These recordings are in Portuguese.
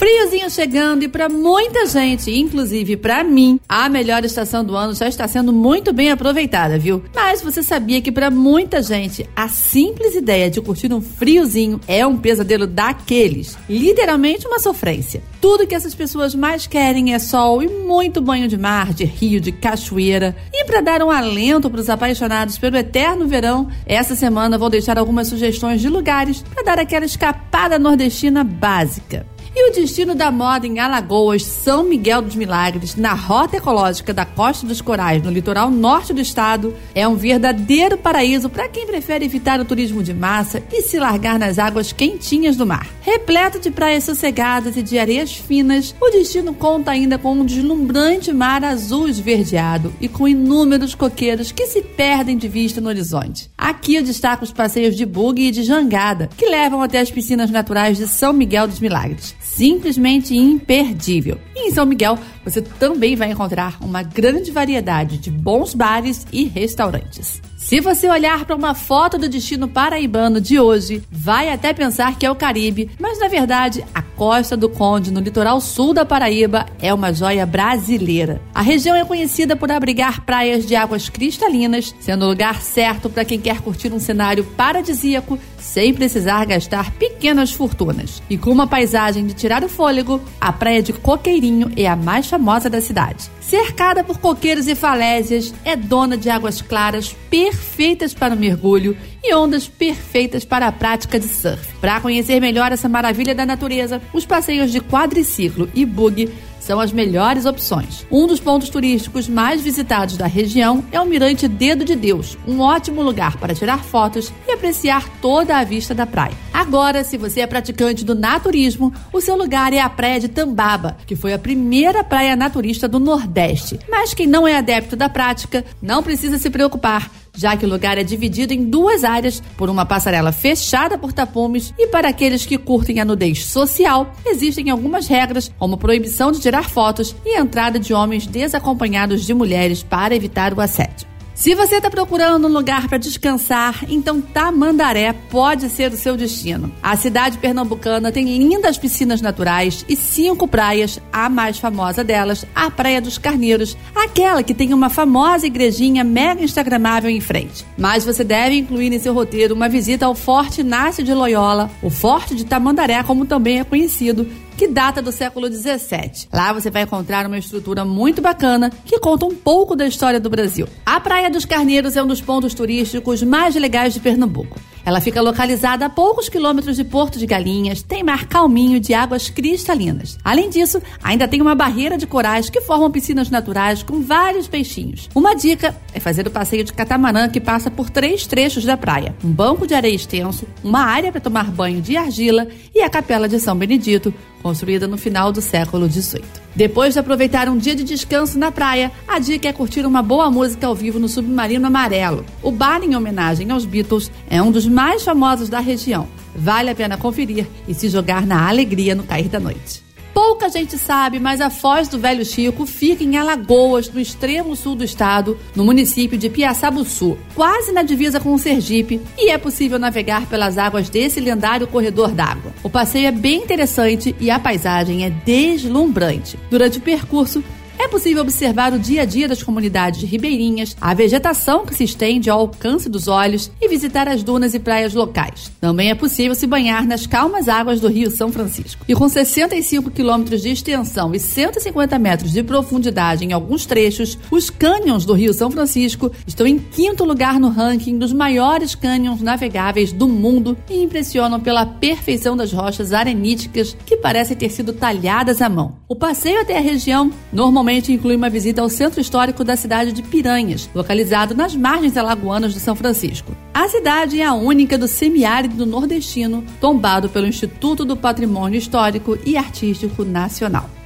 Friozinho chegando e para muita gente, inclusive para mim, a melhor estação do ano já está sendo muito bem aproveitada, viu? Mas você sabia que para muita gente a simples ideia de curtir um friozinho é um pesadelo daqueles, literalmente uma sofrência. Tudo que essas pessoas mais querem é sol e muito banho de mar, de rio, de cachoeira. E para dar um alento para os apaixonados pelo eterno verão, essa semana vou deixar algumas sugestões de lugares para dar aquela escapada nordestina básica. E o destino da moda em Alagoas, São Miguel dos Milagres, na rota ecológica da Costa dos Corais, no litoral norte do estado, é um verdadeiro paraíso para quem prefere evitar o turismo de massa e se largar nas águas quentinhas do mar. Repleto de praias sossegadas e de areias finas, o destino conta ainda com um deslumbrante mar azul esverdeado e com inúmeros coqueiros que se perdem de vista no horizonte. Aqui eu destaco os passeios de buggy e de jangada, que levam até as piscinas naturais de São Miguel dos Milagres simplesmente imperdível. E em São Miguel, você também vai encontrar uma grande variedade de bons bares e restaurantes. Se você olhar para uma foto do destino paraibano de hoje, vai até pensar que é o Caribe, mas na verdade a Costa do Conde, no litoral sul da Paraíba, é uma joia brasileira. A região é conhecida por abrigar praias de águas cristalinas, sendo o lugar certo para quem quer curtir um cenário paradisíaco sem precisar gastar pequenas fortunas. E com uma paisagem de tirar o fôlego, a praia de Coqueirinho é a mais famosa da cidade. Cercada por coqueiros e falésias, é dona de águas claras perfeitas para o mergulho e ondas perfeitas para a prática de surf. Para conhecer melhor essa maravilha da natureza, os passeios de quadriciclo e buggy são as melhores opções. Um dos pontos turísticos mais visitados da região é o Mirante Dedo de Deus, um ótimo lugar para tirar fotos e apreciar toda a vista da praia. Agora, se você é praticante do naturismo, o seu lugar é a Praia de Tambaba, que foi a primeira praia naturista do Nordeste. Mas quem não é adepto da prática não precisa se preocupar já que o lugar é dividido em duas áreas por uma passarela fechada por tapumes e para aqueles que curtem a nudez social, existem algumas regras, como proibição de tirar fotos e entrada de homens desacompanhados de mulheres para evitar o assédio. Se você está procurando um lugar para descansar, então Tamandaré pode ser o seu destino. A cidade pernambucana tem lindas piscinas naturais e cinco praias, a mais famosa delas, a Praia dos Carneiros, aquela que tem uma famosa igrejinha mega instagramável em frente. Mas você deve incluir em seu roteiro uma visita ao Forte Inácio de Loyola, o Forte de Tamandaré, como também é conhecido, que data do século 17. Lá você vai encontrar uma estrutura muito bacana que conta um pouco da história do Brasil. A Praia dos Carneiros é um dos pontos turísticos mais legais de Pernambuco. Ela fica localizada a poucos quilômetros de Porto de Galinhas, tem mar calminho de águas cristalinas. Além disso, ainda tem uma barreira de corais que formam piscinas naturais com vários peixinhos. Uma dica é fazer o passeio de catamarã que passa por três trechos da praia: um banco de areia extenso, uma área para tomar banho de argila e a Capela de São Benedito, construída no final do século XVIII. Depois de aproveitar um dia de descanso na praia, a dica é curtir uma boa música ao vivo no Submarino Amarelo. O bar em homenagem aos Beatles é um dos mais famosos da região. Vale a pena conferir e se jogar na alegria no cair da noite. Pouca gente sabe, mas a Foz do Velho Chico fica em Alagoas, no extremo sul do estado, no município de Piaçabuçu, quase na divisa com o Sergipe, e é possível navegar pelas águas desse lendário corredor d'água. O passeio é bem interessante e a paisagem é deslumbrante. Durante o percurso, possível observar o dia a dia das comunidades ribeirinhas, a vegetação que se estende ao alcance dos olhos e visitar as dunas e praias locais. Também é possível se banhar nas calmas águas do Rio São Francisco. E com 65 quilômetros de extensão e 150 metros de profundidade em alguns trechos, os cânions do Rio São Francisco estão em quinto lugar no ranking dos maiores cânions navegáveis do mundo e impressionam pela perfeição das rochas areníticas que parecem ter sido talhadas à mão. O passeio até a região normalmente Inclui uma visita ao centro histórico da cidade de Piranhas, localizado nas margens alagoanas de São Francisco. A cidade é a única do semiárido nordestino, tombado pelo Instituto do Patrimônio Histórico e Artístico Nacional.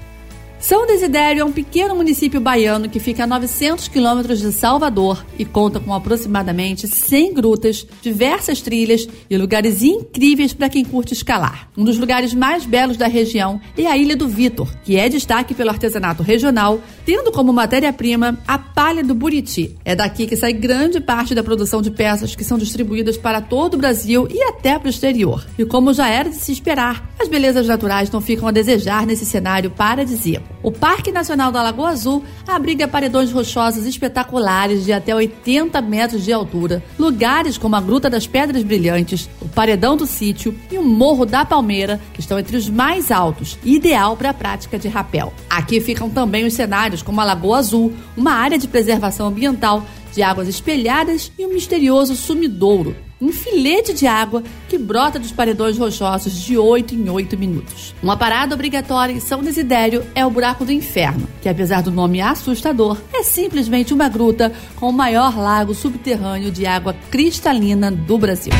São Desidério é um pequeno município baiano que fica a 900 quilômetros de Salvador e conta com aproximadamente 100 grutas, diversas trilhas e lugares incríveis para quem curte escalar. Um dos lugares mais belos da região é a Ilha do Vitor, que é destaque pelo artesanato regional, tendo como matéria-prima a palha do Buriti. É daqui que sai grande parte da produção de peças que são distribuídas para todo o Brasil e até para o exterior. E como já era de se esperar, as belezas naturais não ficam a desejar nesse cenário paradisíaco. O Parque Nacional da Lagoa Azul abriga paredões rochosos espetaculares de até 80 metros de altura, lugares como a Gruta das Pedras Brilhantes, o Paredão do Sítio e o Morro da Palmeira, que estão entre os mais altos, ideal para a prática de rapel. Aqui ficam também os cenários como a Lagoa Azul, uma área de preservação ambiental de águas espelhadas e um misterioso sumidouro, um filete de água que brota dos paredões rochosos de 8 em 8 minutos. Uma parada obrigatória em São Desidério é o Buraco do Inferno, que apesar do nome assustador, é simplesmente uma gruta com o maior lago subterrâneo de água cristalina do Brasil.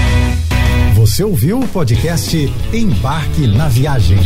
Você ouviu o podcast Embarque na Viagem.